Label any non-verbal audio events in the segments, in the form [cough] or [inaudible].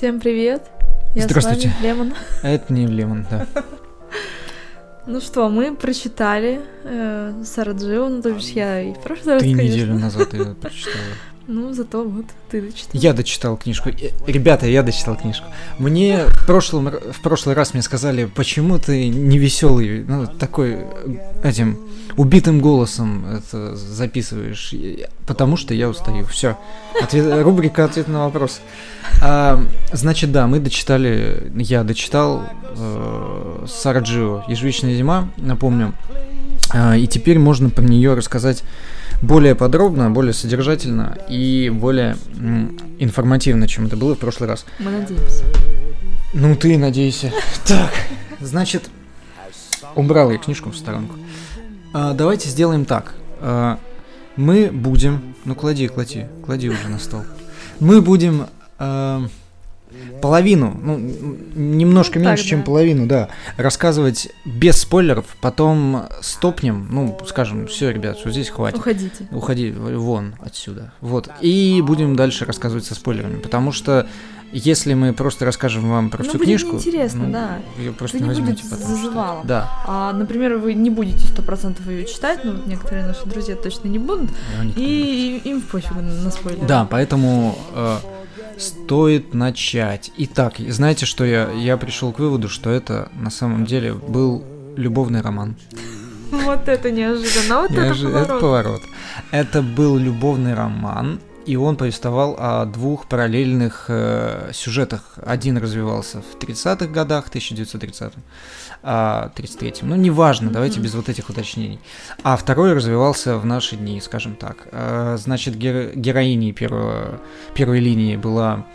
Всем привет. Я Здравствуйте. С вами Лемон. Это не Лемон, да. [laughs] Ну что, мы прочитали э, ну то бишь я и в прошлый раз, Три конечно. недели назад я [laughs] прочитала. Ну, зато вот ты дочитал. Я дочитал книжку. Э, Ребята, я дочитал книжку. Мне в прошлом, в прошлый раз мне сказали, почему ты не веселый, ну, такой э, этим убитым голосом это записываешь. Потому что я устаю. Все. рубрика ответ на вопрос. А, значит, да, мы дочитали, я дочитал э, Сараджио «Ежевичная зима», напомню. А, и теперь можно про нее рассказать более подробно, более содержательно и более информативно, чем это было в прошлый раз. Мы надеемся. Ну ты надейся. [laughs] Так, значит, убрал я книжку в сторонку. А, давайте сделаем так. А, мы будем... Ну клади, клади, клади уже на стол. Мы будем а, половину, ну, немножко Ну, так, меньше, чем да. половину, да, рассказывать без спойлеров, потом стопнем, ну, скажем, все, ребят, что здесь хватит. Уходите. Уходи вон отсюда. Вот. И будем дальше рассказывать со спойлерами. Потому что если мы просто расскажем вам про Ну, всю будет книжку. неинтересно, ну, да. Ее просто Это не не возьмете будет зазывало. Да. А, например, вы не будете сто процентов ее читать, ну, некоторые наши друзья точно не будут, и им пофигу на спойлеры. Да, поэтому э, стоит начать. Итак, знаете, что я, я пришел к выводу, что это на самом деле был любовный роман. Вот это неожиданно, вот Я это поворот. это поворот. Это был любовный роман, и он повествовал о двух параллельных э, сюжетах. Один развивался в 30-х годах, 1930 а 33-м. Ну, неважно, давайте без вот этих уточнений. А второй развивался в наши дни, скажем так. Э, значит, геро- героиней первого, первой линии была...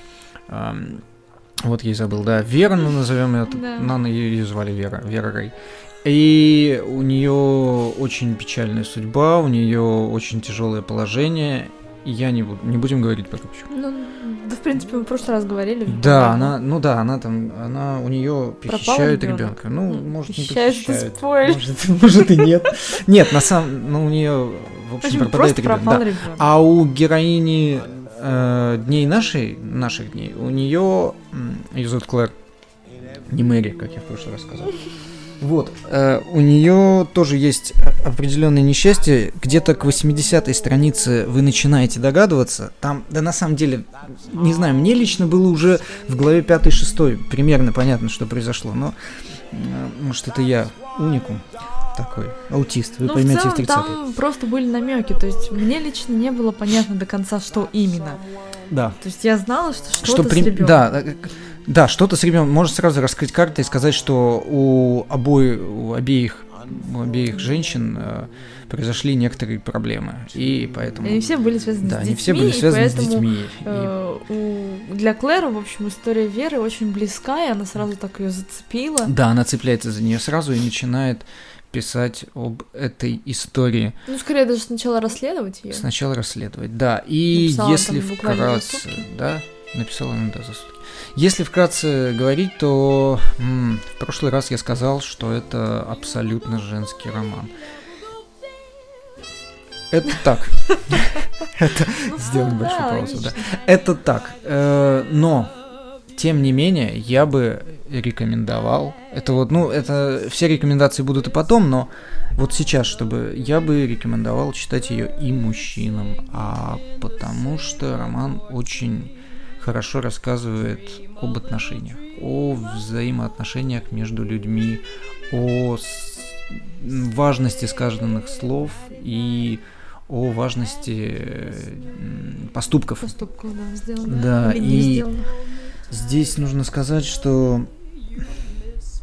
вот я и забыл, да, Вера, ну назовем ее, Да. Нана ее звали Вера, Вера Рэй. И у нее очень печальная судьба, у нее очень тяжелое положение. Я не буду, не будем говорить пока почему. Ну, да, в принципе, мы в прошлый раз говорили. Да, она, ну да, она там, она у нее похищают ребенка. Ну, может, не похищают, это похищают. Может, [laughs] может и нет. Нет, на самом, ну у нее, в общем, пропадает ребенок. да. А у героини э, дней нашей, наших дней, у нее, ее зовут Клэр, не Мэри, как я в прошлый раз сказал. Вот, э, у нее тоже есть определенное несчастье. Где-то к 80-й странице вы начинаете догадываться. Там, да на самом деле, не знаю, мне лично было уже в главе 5-6 примерно понятно, что произошло. Но, э, может, это я уникум такой, аутист, вы ну, поймете в в целом 30 там просто были намеки, то есть мне лично не было понятно до конца, что именно. Да. То есть я знала, что что-то что с при- ребенком. да, э, да, что-то с ребенком. Можно сразу раскрыть карты и сказать, что у обоих, у обеих, у обеих женщин э, произошли некоторые проблемы, и поэтому. И они все были связаны да, с они детьми, все были и связаны с поэтому, детьми. и- э, у- для Клэр, в общем, история Веры очень близка, и она сразу так ее зацепила. Да, она цепляется за нее сразу и начинает писать об этой истории. Ну, скорее даже сначала расследовать ее. Сначала расследовать, да. И Написала если вкратце, да, написала она, да, за сутки. Если вкратце говорить, то м, в прошлый раз я сказал, что это абсолютно женский роман. Это так. [laughs] [laughs] Это Ну, сделаем большую паузу, да. Это так. Э, Но, тем не менее, я бы рекомендовал. Это вот, ну, это все рекомендации будут и потом, но вот сейчас, чтобы я бы рекомендовал читать ее и мужчинам, а потому что роман очень хорошо рассказывает об отношениях, о взаимоотношениях между людьми, о важности сказанных слов и о важности поступков. Поступков, да, сделано. Да, не и- сделано. Здесь нужно сказать, что...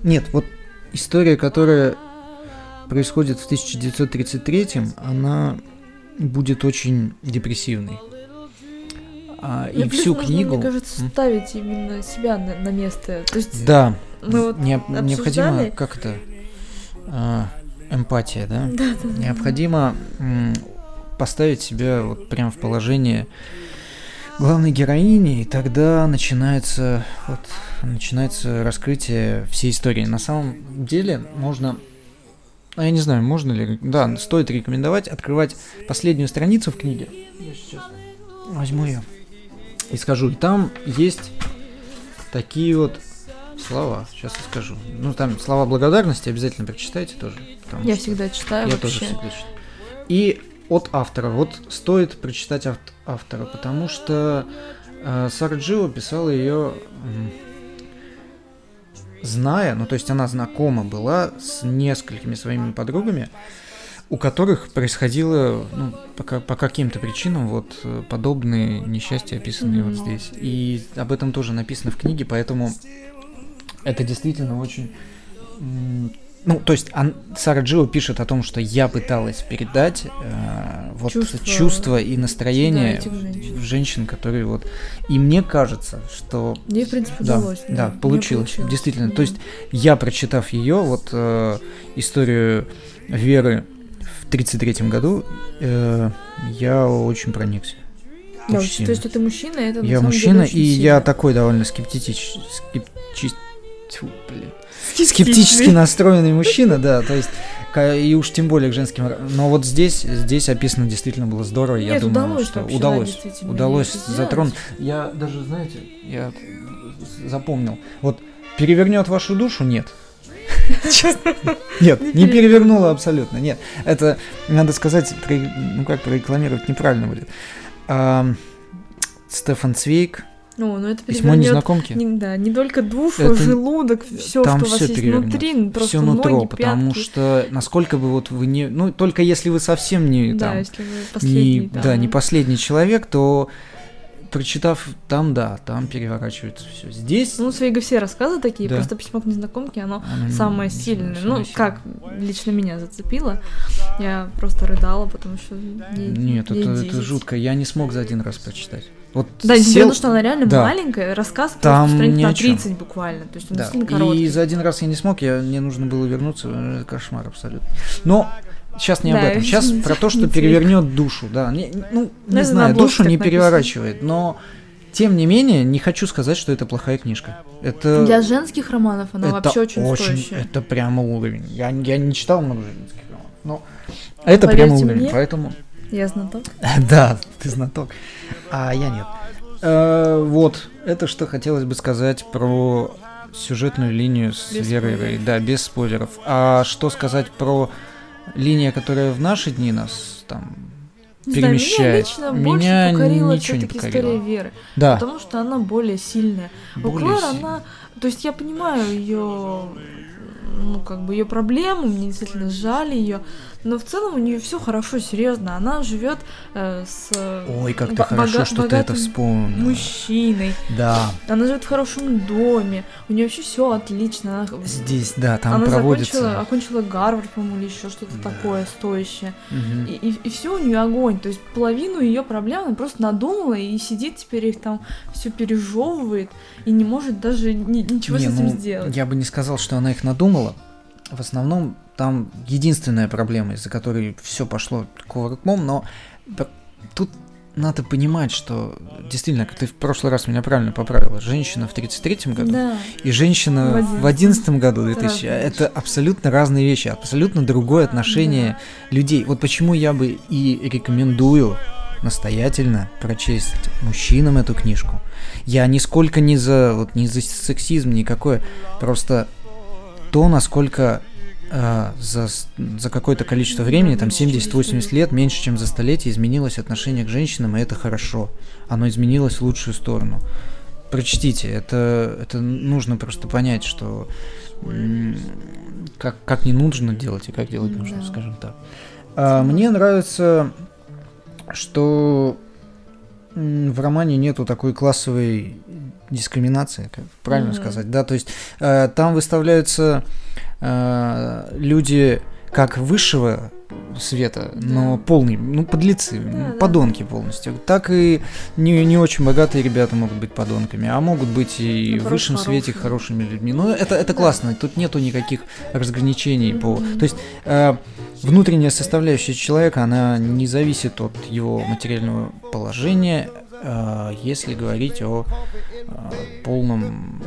Нет, вот история, которая происходит в 1933 она будет очень депрессивной. А, и всю нужно, книгу... Мне кажется, ставить именно себя на, на место. То есть Да, мы вот не- необходимо, обсуждали. как это, а, эмпатия, да? Да, да, да. Необходимо м, поставить себя вот прям в положение главной героини, и тогда начинается вот начинается раскрытие всей истории. На самом деле можно, а я не знаю, можно ли, да, стоит рекомендовать открывать последнюю страницу в книге. Я сейчас возьму ее и скажу. И там есть такие вот слова. Сейчас я скажу. Ну, там слова благодарности обязательно прочитайте тоже. Я всегда читаю Я вообще. тоже всегда читаю. И от автора. Вот стоит прочитать ав- автора, потому что э, Сара Джио писала ее зная, ну то есть она знакома была с несколькими своими подругами, у которых происходило ну, по, по каким-то причинам вот э, подобные несчастья, описанные вот Мгм. здесь. И об этом тоже написано в книге, поэтому это действительно очень... Ну, то есть ан- Сара Джио пишет о том, что я пыталась передать э, вот Чувства. чувства, и настроение Да, женщин. женщин, которые вот... И мне кажется, что Ей, в принципе, да, удалось. да, Мне получилось, действительно. То есть я, прочитав ее, вот э, историю Веры в 33 году, э, я очень проникся. Да, Очень то есть это мужчина, это Я мужчина, деле и сильно. я такой довольно скептич... скепчи- тьфу, блин. скептически настроенный мужчина, да, то есть и уж тем более к женским. Но вот здесь, здесь описано действительно было здорово. я Нет, думаю, удалось что вообще, удалось, удалось затронуть. Я даже, знаете, я запомнил. Вот перевернет вашу душу, нет. Честно. Нет, не перевернула абсолютно, нет. Это, надо сказать, ну как прорекламировать, неправильно будет. Стефан Цвейк, Ну, ну это письмо незнакомки. не, да, не только душу, Это- желудок, все, там что у вас есть внутри, ну, просто все нутро, ноги, потому пятки. что насколько бы вот вы не, ну только если вы совсем не Да, там, если вы последний, не, да, не последний человек, то прочитав там, да, там переворачивается все. Здесь Ну, Свейга все рассказы такие, Да. просто письмо к незнакомке, оно оно самое не- сильное. самое Ну, сильное. как лично меня зацепило. Я просто рыдала, потому что ей, Нет, ей это, это 10. жутко. Я не смог за один раз прочитать. Вот Да, несмотря сел, на то, что она реально Да. маленькая, рассказ Там страниц на чём. 30 буквально. То есть он да, короткий. и за один раз я не смог, я, мне нужно было вернуться, э, кошмар абсолютно. Но сейчас не об Да, этом, сейчас про то, что не перевернет душу, да. Не- ну, не это на знаю, душу не написано. переворачивает, но тем не менее, не хочу сказать, что это плохая книжка. Это Для женских романов она это вообще очень, стоящая. Это прямо уровень. Я, я не читал много женских романов, но это прямо Поверьте уровень, мне. поэтому... Я знаток. [laughs] Да, ты знаток. А я нет. Э, Вот, это что хотелось бы сказать про сюжетную линию с Без Верой. Рэй. Да, без спойлеров. А что сказать про линию, которая в наши дни нас там перемещает? меня лично Меня покорила ничего не история Веры. Да, Потому что она более сильная. У более Клэр, сильно. она. То есть я понимаю ее ну, как бы ее проблему, мне действительно жаль ее, но в целом у нее все хорошо, серьезно. Она живет э, с э, Ой, как ты хорошо, что ты это вспомнил. мужчиной. Да, Она живет в хорошем доме, у нее вообще все отлично. Она, здесь, да, там она проводится. закончила, окончила Гарвард, по-моему, или еще что-то Да. такое стоящее. Мгм. И, все у нее огонь. То есть половину ее проблем она просто надумала и сидит теперь их там все пережевывает и не может даже ни- ничего Не, с этим ну, сделать. Я бы не сказал, что она их надумала. В основном там единственная проблема, из-за которой все пошло кувырком, но тут надо понимать, что действительно, как ты в прошлый раз меня правильно поправила, женщина в 33-м году Да. и женщина В в 11 году, Это 2000, разные это абсолютно разные вещи, абсолютно другое отношение людей. Вот почему я бы и рекомендую настоятельно прочесть мужчинам эту книжку. Я нисколько не за, вот, не за сексизм никакой, просто то, насколько э, за, за какое-то количество времени, там 70-80 лет, меньше, чем за столетие, изменилось отношение к женщинам, и это хорошо. Оно изменилось в лучшую сторону. Прочтите, это, это нужно просто понять, что как, как не нужно делать и как делать нужно, Да. скажем так. А, мне нравится, что в романе нету такой классовой дискриминации, как правильно Мгм. сказать, да, то есть э, там выставляются э, люди как высшего света, но Да. полный, ну, подлецы, Да, ну, да, подонки полностью. Так и не, не очень богатые ребята могут быть подонками, а могут быть и в Наоборот, высшем свете хорошими. людьми. Ну, это, это Да. классно, тут нету никаких разграничений по... Мгм. То есть э, внутренняя составляющая человека, она не зависит от его материального положения, э, если говорить о э, полном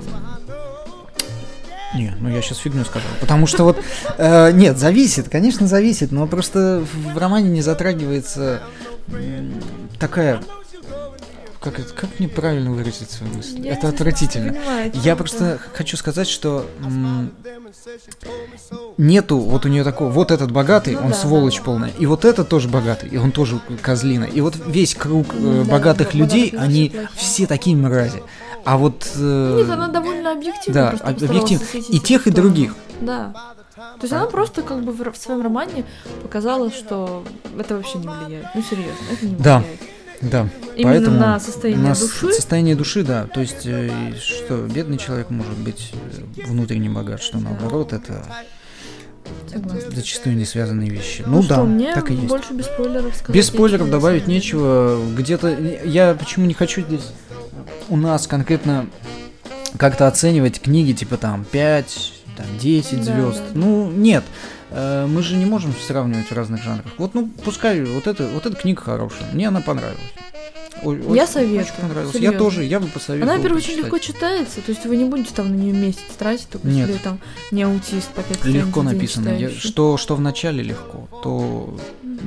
не, ну я сейчас фигню сказал. Потому что вот... э, нет, зависит, конечно, зависит, но просто в романе не затрагивается такая как, это, как мне правильно выразить свою мысль? Я это отвратительно. понимаю, Я просто хочу сказать, что нету вот у нее такого, вот этот богатый, Ну он да, сволочь да. полная, и вот этот тоже богатый, и он тоже козлина. И вот весь круг э, да, богатых да, людей, богатых они плохие. все такие мрази. А вот... э, Нет, она довольно объективна. да, об- объективно. И тех, и других. Да. То есть она просто как бы в, своем романе показала, что это вообще не влияет. Ну серьезно, это не влияет. Да, Именно поэтому на состояние на души. состояние души, да. То есть, э, что бедный человек может быть э, внутренне богат, что наоборот, это Согласна. зачастую не связанные вещи. Ну, что, да, мне так и есть. больше без спойлеров сказать. Без спойлеров добавить нечего. Где-то я почему не хочу здесь у нас конкретно как-то оценивать книги типа там 5, там 10 Да, звезд. да. Ну, нет. Э, Мы же не можем сравнивать в разных жанрах. Вот, ну, пускай вот это, вот эта книга хорошая. Мне она понравилась. Ой, Я очень- советую, Очень понравилась. Я тоже, я бы посоветовал. Она, во-первых, очень легко читается, то есть вы не будете там на нее месяц тратить, только Нет. если там не аутист по 5 страниц Легко в написано. Я- что, что в начале легко, то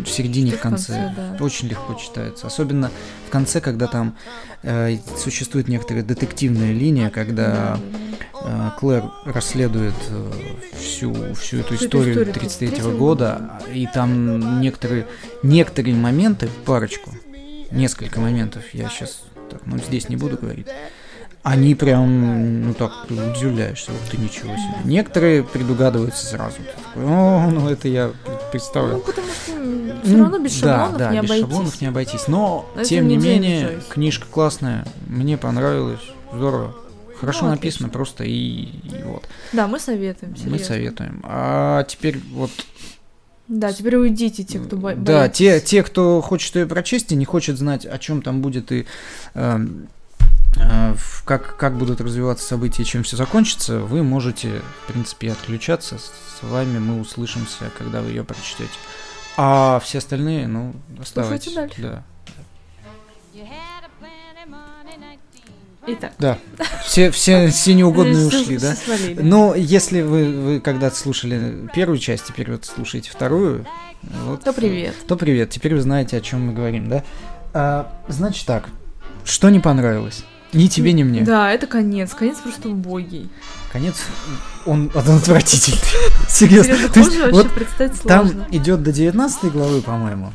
в середине в Что в конце. конце, да. Очень легко читается. Особенно в конце, когда там э, существует некоторая детективная линия, когда Да, да, да. Э, Клэр расследует э, всю, всю эту историю историю 33 33-го года, и там некоторые, некоторые моменты, парочку, несколько моментов, я сейчас так, ну, здесь не буду говорить, они прям, ну так, ты удивляешься, вот ты ничего себе. Некоторые предугадываются сразу. Ты такой, О, ну это я представил. Ну, потому что все равно без да, шаблонов да, не без обойтись. шаблонов не обойтись. Но, Это тем не менее, книжка классная, мне понравилась, здорово. Хорошо Ну, написано отлично. просто и, и вот. Да, мы советуем, серьезно. Мы советуем. А теперь вот, Да, теперь уйдите, те, кто бо- да, боится. те, те, кто хочет ее прочесть и не хочет знать, о чем там будет и эм, э, в- как, как будут развиваться события чем все закончится, вы можете, в принципе, отключаться. С вами мы услышимся, когда вы ее прочтете. А все остальные, ну, оставайтесь. дальше. Да. Итак. Да. Все, все, все неугодные ушли, да? свалили. Но если вы, вы когда-то слушали первую часть, теперь вот слушаете вторую, вот, То привет. то привет. Теперь вы знаете, о чем мы говорим, да? А, значит так, что не понравилось? Ни тебе, ни мне. Да, это конец. Конец просто убогий. Конец, он, он отвратительный. [laughs] Серьезно. Серьезно, есть, вот представить там сложно. идет до 19 главы, по-моему.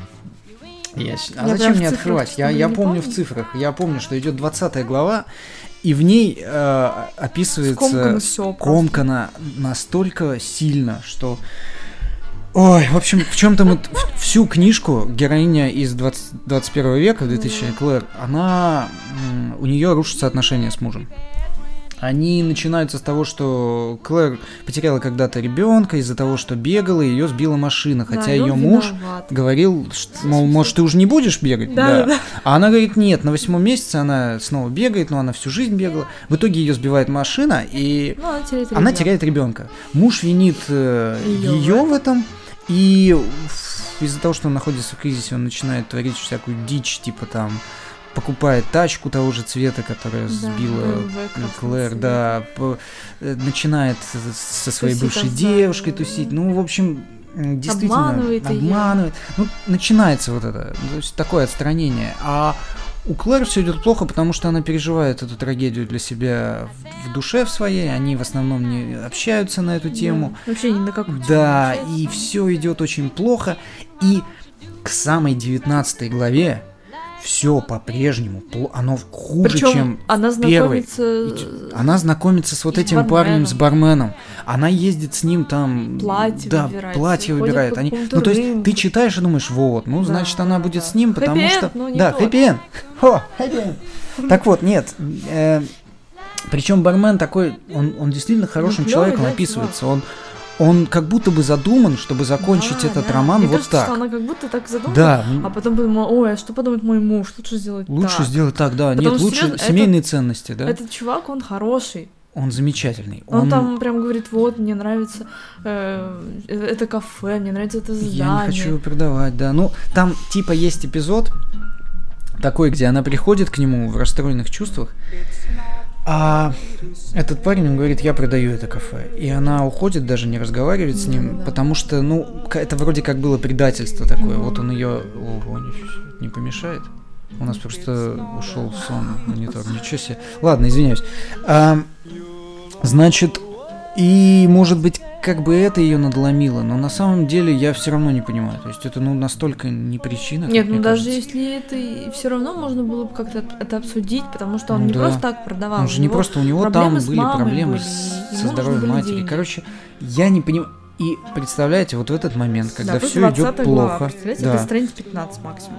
Я а Я зачем мне открывать? Я, я помню в цифрах. Я помню, что идет 20 глава, и в ней э, описывается всё скомкано настолько сильно, что... Ой, в общем, в чем-то мы всю книжку героиня из 20 21 века, 2000 Клэр, она у нее рушатся отношения с мужем. Они начинаются с того, что Клэр потеряла когда-то ребенка из-за того, что бегала, и ее сбила машина, Да, хотя он ее муж виноват. говорил, что, мол, может, ты уже не будешь бегать? Да, да, да. А она говорит, нет, на восьмом месяце она снова бегает, но она всю жизнь бегала. В итоге ее сбивает машина, и Ну, она теряет она ребёнка. теряет ребенка. Муж винит Её ее в в этом, и из-за того, что он находится в кризисе, он начинает творить всякую дичь, типа там покупает тачку того же цвета, которая Да, сбила Клэр, да, по- э, начинает со своей Тусить бывшей там девушкой тусить. Ну, в общем, м, действительно Обманывает обманывает. Ну, начинается вот это, то есть такое отстранение. А у Клэр все идет плохо, потому что она переживает эту трагедию для себя в, в душе в своей. Они в основном не общаются на эту тему. Да, Вообще ни на какую тему Да, и все идет очень плохо. И к самой 19 главе все по-прежнему, оно хуже, Причем чем она знакомится ч- Она знакомится с вот с этим парнем, барменом. с барменом. Она ездит с ним там... Платье да, выбирает, платье выбирает. Они, ну, то есть ты читаешь и думаешь, вот, ну, Да, значит, она да, будет с ним, потому что... не да, тот. хэппи-энд. Хо, хэппи-энд. Так вот, нет. причем бармен такой, он, он действительно хорошим клёвый, человеком описывается. Он, он как будто бы задуман, чтобы закончить Да, этот да. роман Мне вот кажется, так. что она как будто так задумала, Да, а потом подумала, ой, а что подумает мой муж, лучше сделать лучше так. сделать так, да. Потому Нет, лучше серьёзно, семейные ценности, да. Этот чувак, он хороший. Он замечательный. Он, там прям говорит, вот, мне нравится э, э, это кафе, мне нравится это здание. Я не хочу его продавать, да. Ну, там типа есть эпизод такой, где она приходит к нему в расстроенных чувствах, а этот парень он говорит, я продаю это кафе. И она уходит, даже не разговаривает с ним, потому что, ну, это вроде как было предательство такое. Вот он ее... Ого, не помешает. У нас просто ушел сон монитор. Ничего себе. Ладно, извиняюсь. А, значит, и может быть, как бы это ее надломило, но на самом деле я все равно не понимаю. То есть это ну настолько не причина. Нет, ну даже кажется. если это все равно можно было бы как-то это обсудить, потому что он Ну не да. просто так продавал. Он же не просто, у него там были проблемы были, с- со здоровьем матери. деньги. Короче, я не понимаю. И представляете, вот в этот момент, когда да, все идет 20 глава, плохо, представляете, да, это страница 15 максимум.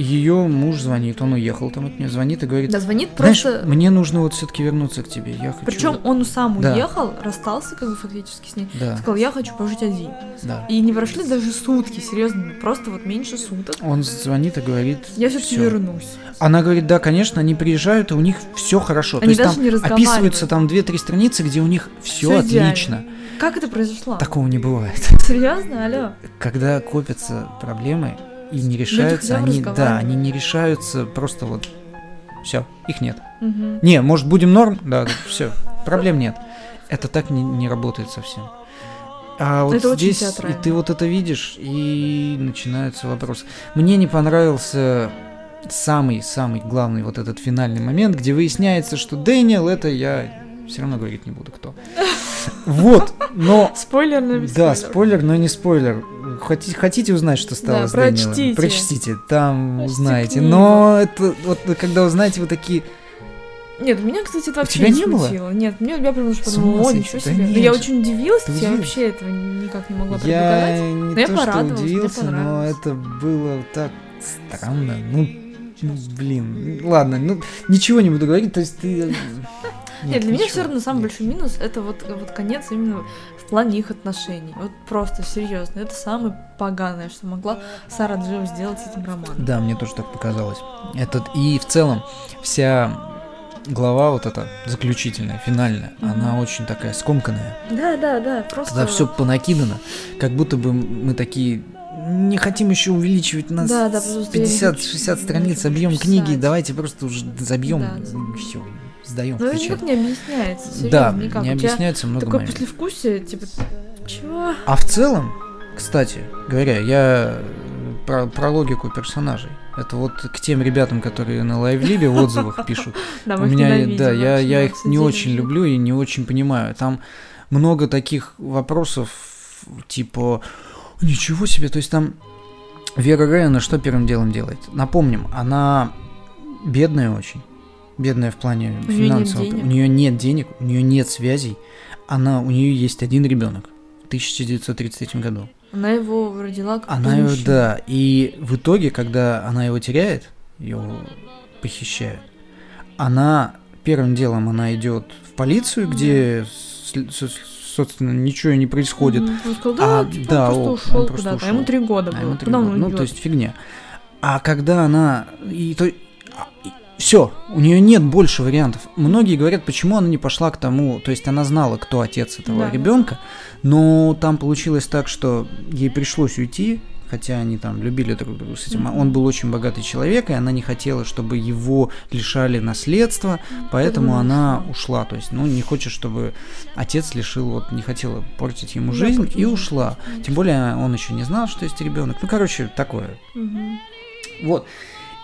Ее муж звонит, он уехал там от нее, звонит и говорит, Да, звонит просто... мне нужно вот все-таки вернуться к тебе, я хочу. Причем он сам Да. уехал, расстался как бы фактически с ней. да, Сказал, я хочу пожить один. да. И не прошли даже сутки, серьезно, просто вот меньше суток. Он звонит и говорит, Я все-таки «Всё». вернусь. Она говорит, да, конечно, они приезжают, и у них все хорошо. То Они есть даже там не описываются там 2-3 страницы, где у них все идеально. отлично. Как это произошло? Такого не бывает. Серьезно, алло? Когда копятся проблемы и не решаются, они, да, они не решаются просто вот все, их нет. Мгм. Не, может, будем норм? Да, все, проблем нет. Это так не, не работает совсем. А вот Это здесь, и ты вот это видишь, и начинаются вопросы. Мне не понравился самый-самый главный вот этот финальный момент, где выясняется, что Дэниел это я все равно говорить не буду кто. [laughs] Вот, но Спойлер на без да, спойлер, но не спойлер. Хотите, хотите узнать, что стало Да, с Дэниелом? прочтите. Прочтите, там Прочтите узнаете. книгу. Но это вот когда узнаете, вы такие, Нет, меня, кстати, это вообще тебя не не было? смутило. Нет, мне я прям С подумала, ума о, ничего да себе. нет Но я очень удивилась, Ты я вообще этого никак не могла я предугадать. не я то, что порадовалась, мне удивился, но понравилось. это было так странно. Ну, ну, блин, ладно, ну ничего не буду говорить, то есть ты. Нет, для меня все равно самый нет. большой минус это вот, вот конец именно плане их отношений. Вот просто серьезно. Это самое поганое, что могла Сара Джо сделать с этим романом. Да, мне тоже так показалось. Этот и в целом вся глава вот эта заключительная, финальная, Мгм. она очень такая скомканная. Да, да, да. Просто. Когда все понакидано, как будто бы мы такие не хотим еще увеличивать нас Да, да, просто я не 50-60 хочу страниц объем книги, давайте просто уже забьем, Да, все, сдаем Но в это никак не объясняется. Серьезно, Да, никак. не объясняется много Такое моментов. послевкусие, типа, чего? А в целом, кстати говоря, я про, про логику персонажей. Это вот к тем ребятам, которые на лайвлибе в отзывах [laughs] пишут. Да, У меня, да, я, я их не очень люблю и не очень понимаю. Там много таких вопросов, типа, ничего себе, то есть там Вера Рейна что первым делом делает? Напомним, она бедная очень. Бедная в плане У финансового. денег. У нее нет денег, у нее нет связей. Она, у нее есть один ребенок в 1933 году. Она его родила как Она его, да. И в итоге, когда она его теряет, ее похищают, она первым делом она идет в полицию, где, собственно, ничего не происходит. Он сказал, да, А, типа, да, он просто ушел куда-то. А ему три года А было. ему три Куда он года. Ну, то есть фигня. А когда она... И то... Все, у нее нет больше вариантов. Многие говорят, почему она не пошла к тому, то есть она знала, кто отец этого Да. ребенка, но там получилось так, что ей пришлось уйти, хотя они там любили друг друга с этим. Мгм. Он был очень богатый человек, и она не хотела, чтобы его лишали наследства, поэтому Поэтому она ушла. То есть, ну, не хочет, чтобы отец лишил, вот не хотела портить ему жизнь и ушла. Тем более он еще не знал, что есть ребенок. Ну, короче, такое. Мгм. Вот.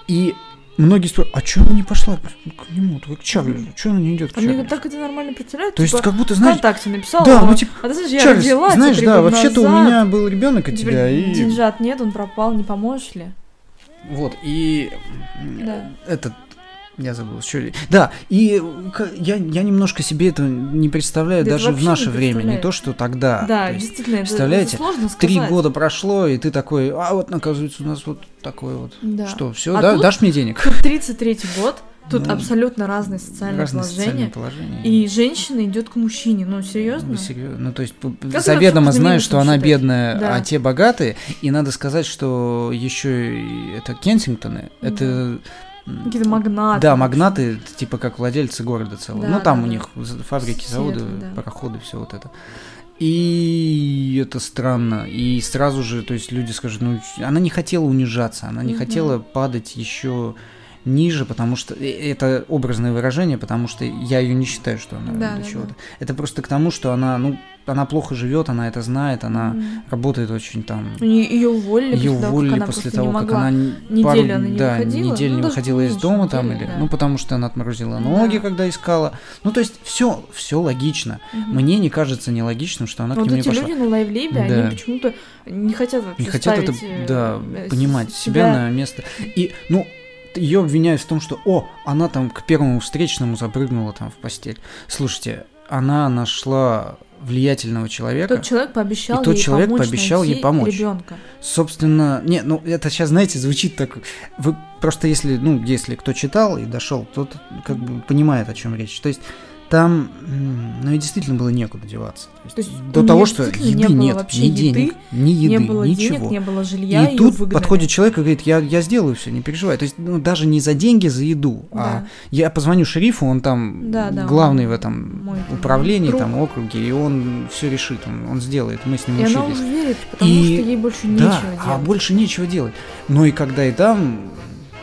И многие спрашивают, а что она не пошла к нему, к Чарльзу? Что она не идет к А Чарльзу? так это нормально представляют. То есть, типа, как будто, знаешь, ВКонтакте написала. да, а, ну, типа, а ты знаешь, я Чарльз, родила тебя знаешь, да, вообще-то у меня был ребенок от тебя, и... Деньжат нет, он пропал, не поможешь ли? Вот, и Да. этот, я забыл, что ли. Да, и я, я немножко себе это не представляю Да даже в наше не время, не то, что тогда. Да, То есть действительно, представляете, это сложно сказать. Три года прошло, и ты такой, а вот, оказывается, у нас вот такое вот. Да. Что, все, А да, тут- дашь мне денег? [laughs] Тут 33-й год, тут Ну, абсолютно разные социальные Разные социальные положения. положения. И женщина идет к мужчине. Ну, серьезно? Вы серьезно? Ну, то есть это заведомо минусом что она бедная, Да. а те богатые. И надо сказать, что еще это Кенсингтоны, это... Какие-то магнаты. Да, магнаты, типа как владельцы города целого. Да, ну, там да, у них фабрики, заводы, да. пароходы, все вот это. И это странно. И сразу же, то есть люди скажут, ну, она не хотела унижаться, она не Мгм. хотела падать еще ниже, потому что э, это образное выражение, потому что я ее не считаю, что она Да, для да, чего-то. да. Это просто к тому, что она, ну, она плохо живет, она это знает, она Мгм. работает очень там. Ее уволили Ее после того, как уволили она после того, не как могла. она неделю пару, она не да, выходила, неделю ну, не выходила из дома недели, там или, да. ну потому что она отморозила ноги, Да. когда искала. Ну то есть все, все логично. Мгм. Мне не кажется нелогичным, что она Вот к ним не эти пошла. люди на лайвлибе, Да. они почему-то не хотят вообще не хотят это, э, да, э, понимать себя на место. И, ну, ее обвиняют в том, что, о, она там к первому встречному запрыгнула там в постель. Слушайте, она нашла влиятельного человека. Тот человек пообещал И тот ей человек помочь пообещал ей помочь. ребенка. Собственно, не, ну это сейчас, знаете, звучит так. Вы просто если, ну, если кто читал и дошел, тот как бы понимает, о чем речь. То есть там, ну и действительно было некуда деваться. То есть То есть до того, что еды не нет, ни еды, денег, ни еды, не было ничего. денег, не было жилья, и тут выгнали. подходит человек и говорит, я, я сделаю все, не переживай. То есть ну, даже не за деньги, за еду, а Да. я позвоню шерифу, он там Да, да, главный он в этом мой управлении, друг. там округе, и он все решит, он, он сделает. Мы с ним И она учились. уже верит, потому И- что ей больше Да, нечего а делать. больше нечего делать. Но и когда и там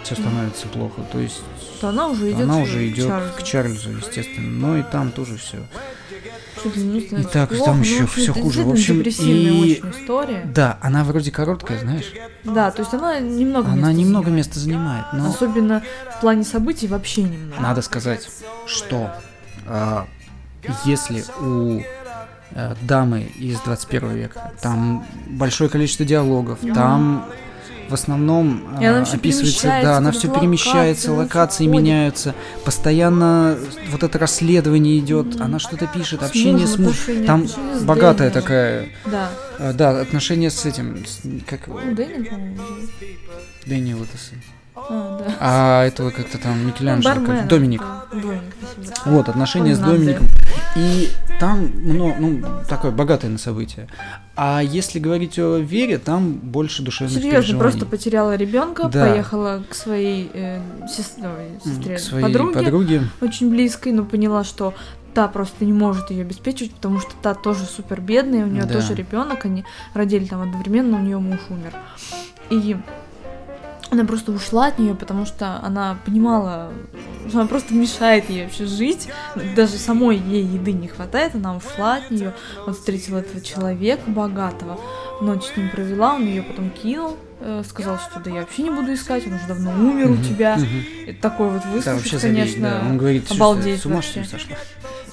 все становится плохо, то есть То она уже идет она уже идет Чарльзу. к Чарльзу, естественно. Но и там тоже все. Становится так, плохо, там ну, ещё в общем, всё это хуже. В общем, и- история. Да, она вроде короткая, знаешь. Да, то есть она немного Она места немного занимает. места занимает, но Особенно в плане событий вообще немного. надо сказать, что а, если у э, дамы из 21 века там большое количество диалогов, Мгм. там в основном И она а, всё описывается, да, она все перемещается, локации ходит. меняются, постоянно вот это расследование идет, она что-то пишет, С общение с мужем там богатая Дэниелом. такая, Да. э, да, отношения с этим, с- как Ну, Дэниел, по-моему. Дэниел это сын. А, да. а этого как-то там Микеланджело, как-. Доминик. Да, Доминик. Вот, отношения с Фернандо. Домиником. И там, ну, ну, такое богатое на события. А если говорить о Вере, там больше душевных Серьезно, переживаний. просто потеряла ребенка, Да. поехала к своей э, сес- ой, М, сестре, к своей подруге, подруге. очень близкой, но поняла, что та просто не может ее обеспечивать, потому что та тоже супер бедная, у нее Да. тоже ребенок, они родили там одновременно, у нее муж умер. И она просто ушла от нее, потому что она понимала, что она просто мешает ей вообще жить. Даже самой ей еды не хватает, она ушла от нее. Вот встретила этого человека богатого, ночь с ним провела, он ее потом кинул, э, сказал, что да я вообще не буду искать, он уже давно умер у тебя. такой вот забей, конечно, обалдеть с ума сошла?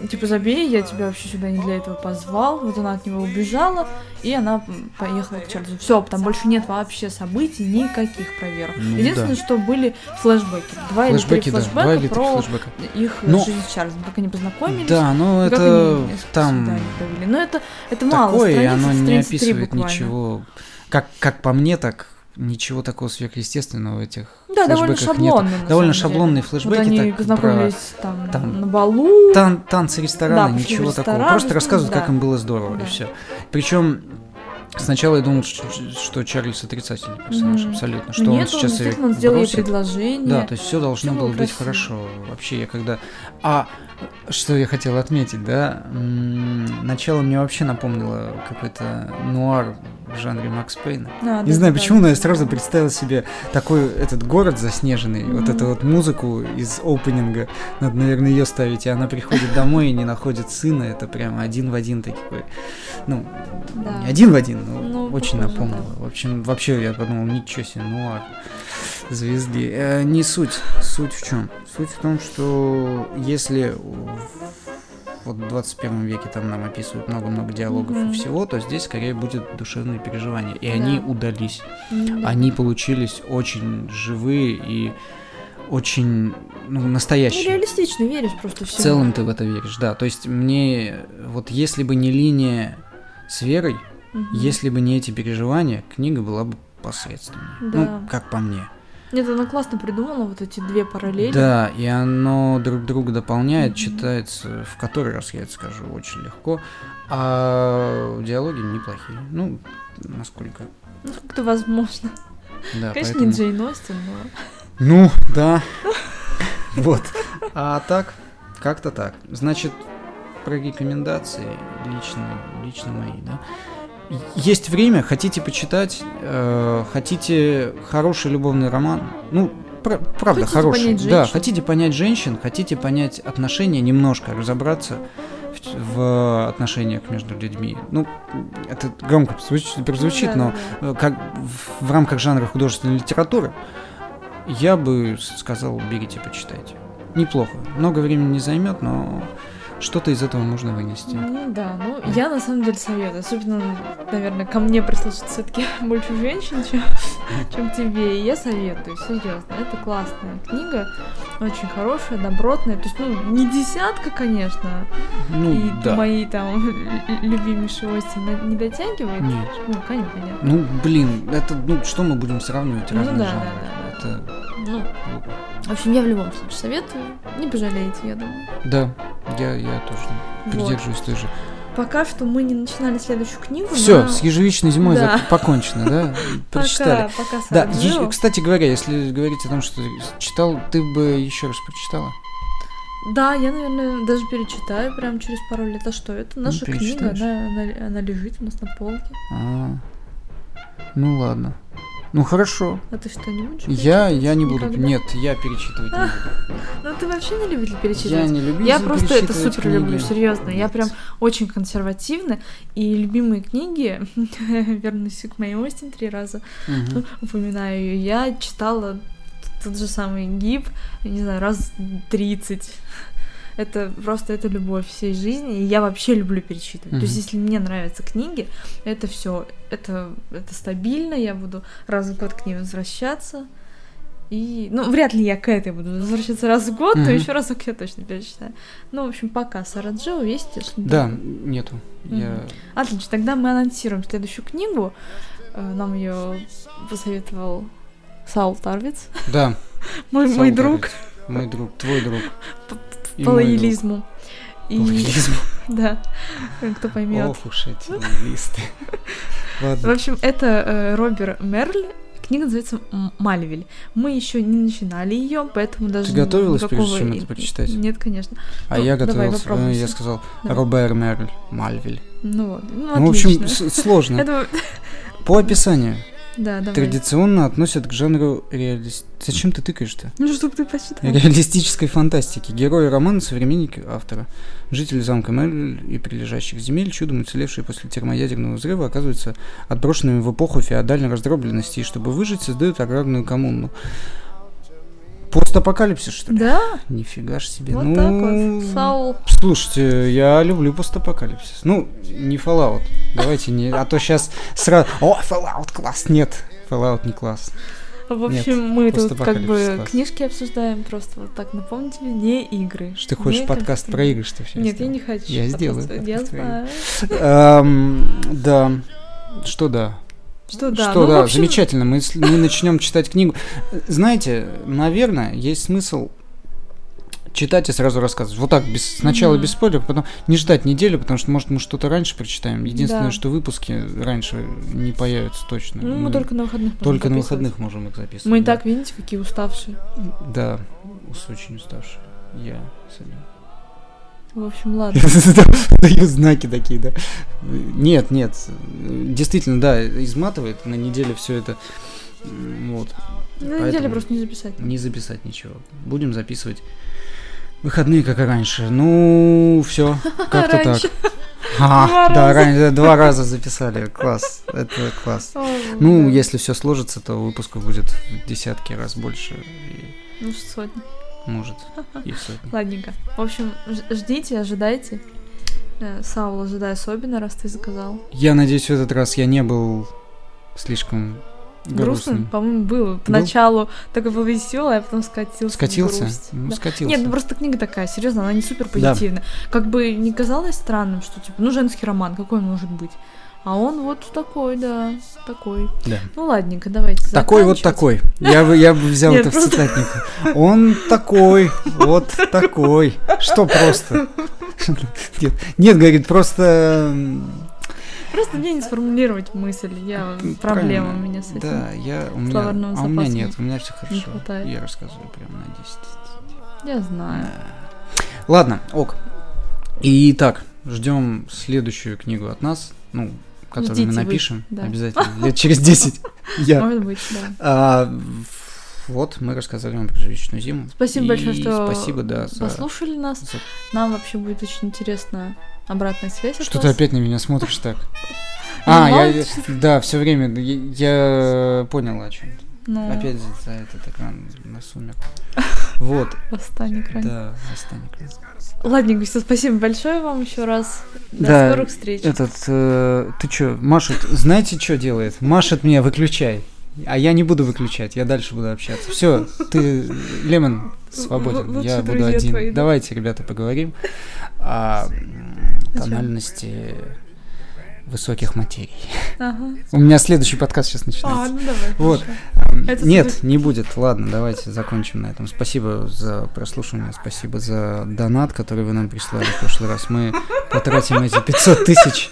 Типа забей, я тебя вообще сюда не для этого позвал. Вот она от него убежала, и она поехала к Чарльзу. Все, там больше нет вообще событий, никаких проверок. Ну Единственное, да. что были флешбеки. Два Флэшбэки, или да, три два флешбека или три про флэшбэка. их Но- жизнь с Чарльзом, как они познакомились. Да, ну и как это они там. Но это, это мало, такое, и страниц оно не 33 описывает буквально. ничего. Как, как по мне, так ничего такого сверхъестественного в этих Да, довольно шаблонно. на Довольно деле. шаблонные Вот флешбеки, они так, про познакомились там, там на балу. Тан- танцы, рестораны, Да, ничего такого. ресторан, Просто ну, рассказывают, да. как им было здорово, и Да. все. Причем сначала я думал, что, что Чарльз отрицательный персонаж, Мгм. абсолютно. Что Нет, он он сейчас действительно он сделал ей предложение. Да, то есть все должно Всё было быть красиво. хорошо. Вообще, я когда. А что я хотел отметить, да? Начало мне вообще напомнило какой-то нуар в жанре Макс Пейна. А, Не да, знаю да, почему, но да. я сразу представил себе такой этот город заснеженный, вот Мгм. эту вот музыку из опенинга. Надо, наверное, ее ставить. И она приходит домой и не находит сына. Это прямо один в один такой. Ну, Да. не один в один, но Ну, очень похоже, напомнило. В общем, вообще я подумал, ничего себе, нуар звезды. Э, не суть. Суть в чем? Суть в том, что если вот в 21 веке там нам описывают много-много диалогов Мгм. и всего, то здесь скорее будет душевные переживания. И Да. они удались. Да. Они получились очень живые и очень ну, Ну, настоящие. реалистично веришь просто В всему. целом ты в это веришь, да. То есть мне, вот если бы не линия с верой, Мгм. если бы не эти переживания, книга была бы посредственной. Да. Ну, как по мне. Нет, она классно придумала вот эти две параллели. Да, и оно друг друга дополняет, Мгм. читается в который раз, я это скажу, очень легко. А диалоги неплохие. Ну, насколько. Ну, как-то возможно. Да, Конечно, поэтому... не Джейн Остин, но... Ну, да. [laughs] Вот. А так, как-то так. Значит, про рекомендации лично, лично мои, да. Есть время, хотите почитать, э, хотите хороший любовный роман, ну, пр- правда Хотите хороший. да, хотите понять женщин, хотите понять отношения, немножко разобраться в, в отношениях между людьми. Ну, это громко звучит, прозвучит, Ну, но да, да, э, как в, в рамках жанра художественной литературы я бы сказал, берите, почитайте. Неплохо. Много времени не займет, но что-то из этого можно вынести. Ну да, ну я на самом деле советую. Особенно, наверное, ко мне прислушаться все-таки [laughs] больше женщин, чем, [laughs] чем тебе. И я советую, серьезно. Это классная книга, очень хорошая, добротная. То есть, ну, не десятка, конечно. Ну, и да. мои там [laughs] любимейшие Остин не дотягивает. Нет. Ну, конечно, нет. Ну, блин, это, ну, что мы будем сравнивать Ну разные да, жанры? да, Это Ну. В общем, я в любом случае советую. Не пожалеете, я думаю. Да, я, я тоже Вот. придерживаюсь той же. Пока что мы не начинали следующую книгу. Все, но с ежевичной зимой Да. покончено, да? [laughs] Прочитали. Пока, пока Да, кстати говоря, если говорить о том, что читал, ты бы еще раз прочитала? Да, я, наверное, даже перечитаю прям через пару лет. А что это? Наша книга, она, она, она лежит у нас на полке. А, ну ладно. Ну хорошо. А ты что, не будешь Я, я не буду. Никогда? Нет, я перечитывать не буду. [laughs] Ну ты вообще не любитель Я перечитывать? не люблю Я просто это супер люблю, книги. серьезно. Я Нет. прям очень консервативна. И любимые книги, [laughs] вернусь к моей Остин три раза, Мгм. упоминаю ее, я читала тот же самый гиб, я не знаю, раз 30. Это просто это любовь всей жизни, и я вообще люблю перечитывать. То есть, если мне нравятся книги, это все, это, это стабильно, я буду раз в год к ней возвращаться. И, ну, вряд ли я к этой буду возвращаться раз в год, но Мгм. еще разок я точно перечитаю. Ну, в общем, пока Сараджио есть, если Да, нету. Я... Мгм. Отлично, тогда мы анонсируем следующую книгу. Э, Нам ее посоветовал Саул Тарвиц, Да. [laughs] мой, мой друг. Мой друг, твой друг. По И [laughs] да, кто поймет. Ох уж эти лоялисты. [laughs] В общем, это э, Робер Мерль. Книга называется Мальвиль. Мы еще не начинали ее, поэтому даже Ты готовилась, никакого прежде чем это прочитать? Нет, конечно. А Ну, я давай, готовился. попробуй э, Я сказал Давай. Робер Мерль Мальвиль. Ну вот, ну, Ну, в общем, сложно. [laughs] По описанию. Да, давай. Традиционно относят к жанру реалист... Зачем ты тыкаешь-то? Ну, чтобы ты посчитал. Реалистической фантастики. Герои романа современники автора. Жители замка Мерль и прилежащих земель, чудом уцелевшие после термоядерного взрыва, оказываются отброшенными в эпоху феодальной раздробленности, и чтобы выжить, создают аграрную коммуну. Постапокалипсис, что ли? Да, Нифига ж себе. вот ну, так вот. Саул. Слушайте, я люблю постапокалипсис. Ну, не Fallout. Давайте не... А то сейчас сразу... О, Fallout класс! Нет, Fallout не класс. В общем, мы тут как бы класс. книжки обсуждаем, просто вот так напомню тебе, не игры. Что ты хочешь не подкаст про игры, что все Нет, я не хочу. Я сделаю Я знаю. Эм, Да. Что да? Что да, Что ну, да, общем, замечательно. Мы, с- мы начнем читать книгу. Знаете, наверное, есть смысл читать и сразу рассказывать. Вот так, без, сначала Мгм. без спойлеров, потом не ждать неделю, потому что, может, мы что-то раньше прочитаем. Единственное, Да. что выпуски раньше не появятся точно. Ну, мы Мы только на выходных можем только на выходных можем их записывать. Мы и да. так, видите, какие уставшие. Да, очень уставший. Я сами. В общем, ладно. [laughs] Даю знаки такие, да. Нет, нет. Действительно, да, изматывает на неделе все это. Вот. На неделе просто не записать. Не записать ничего. Будем записывать выходные, как и раньше. Ну, все, [laughs] как-то так. А, да, раньше два раза записали. Класс. Это класс. Ну, если все сложится, то выпусков будет в десятки раз больше. Ну, сотни. Может, и в сотни. Ладненько. В общем, ждите, ожидайте. Э, Саул, ожидай особенно, раз ты заказал. Я надеюсь, в этот раз я не был слишком грустным. по-моему, было. Поначалу такой был веселый, а потом скатился. Скатился? грусть. Ну, Да. скатился. Нет, ну просто книга такая, серьезно, она не супер позитивная. Как бы не казалось странным, что типа, ну женский роман, какой он может быть? А он вот такой, да, такой. Да. Ну ладненько, давайте Такой вот такой. Я бы, я бы взял Нет, это в просто- цитатник. Он такой, вот такой. Что просто? Нет, нет, говорит, просто... Просто мне не сформулировать мысль, я проблема у меня с этим. Да, я, у меня, а у меня нет, у меня все хорошо. хватает. Я рассказываю прям на 10. Я знаю. Ладно, ок. И так, ждем следующую книгу от нас, ну, Ждите мы вы, напишем да. обязательно, лет через 10. [laughs] Я. Может быть, да. А, вот, мы рассказали вам про вечную зиму. Спасибо И большое, что спасибо, да, за- послушали нас. за- Нам вообще будет очень интересно обратная связь. Что ты опять на меня смотришь так? [laughs] А, я, да, все время, я, я понял о чем. Ну, Опять за, этот экран на сумер. [laughs] Вот, [laughs] восстание экрана. да, останек. Ладненько, всё, спасибо большое вам еще раз. До Да, скорых встреч. Этот, э, ты чё, машет, знаете, что делает? Машет меня, выключай. А я не буду выключать, я дальше буду общаться. Все, ты, Лемон, свободен, Лучшие я буду один. твои, да? Давайте, ребята, поговорим о тональности высоких материй. Ага. У меня следующий подкаст сейчас А, начинается. ну давай. Вот. хорошо. М, Это Нет, супер. не будет. Ладно, давайте закончим на этом. Спасибо за прослушивание, спасибо за донат, который вы нам прислали в прошлый раз. Мы потратим эти 500 тысяч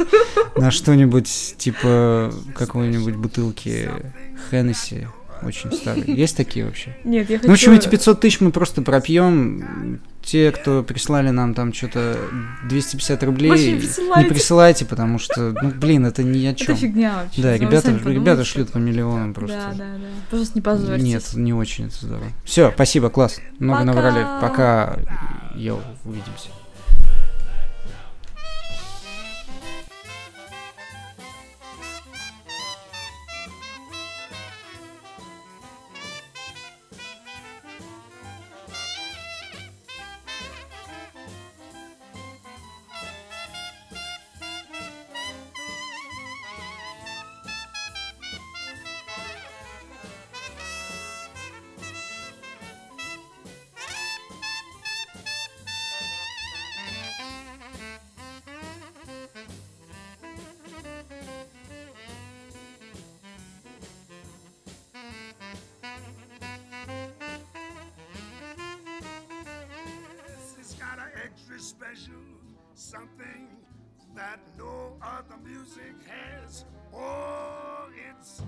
на что-нибудь типа какой-нибудь бутылки Хеннесси, очень старой. Есть такие вообще? Нет, я хочу... Ну, в общем, эти 500 тысяч мы просто пропьем. Те, кто прислали нам там что-то 250 рублей, не не присылайте. потому что, ну, блин, это ни о Это чем. фигня вообще. Да, ребята, ребята шлют по миллионам просто. Да, да, да. Пожалуйста, не позорьтесь. Нет, не очень это здорово. Все, спасибо, класс. Много Пока. набрали. Пока. Йоу, увидимся. Extra special something that no other music has. Oh, it's